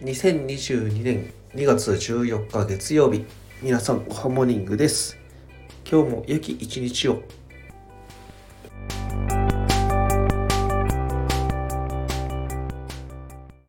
2022年2月14日月曜日皆さんおはモーニングです。今日も良き一日を。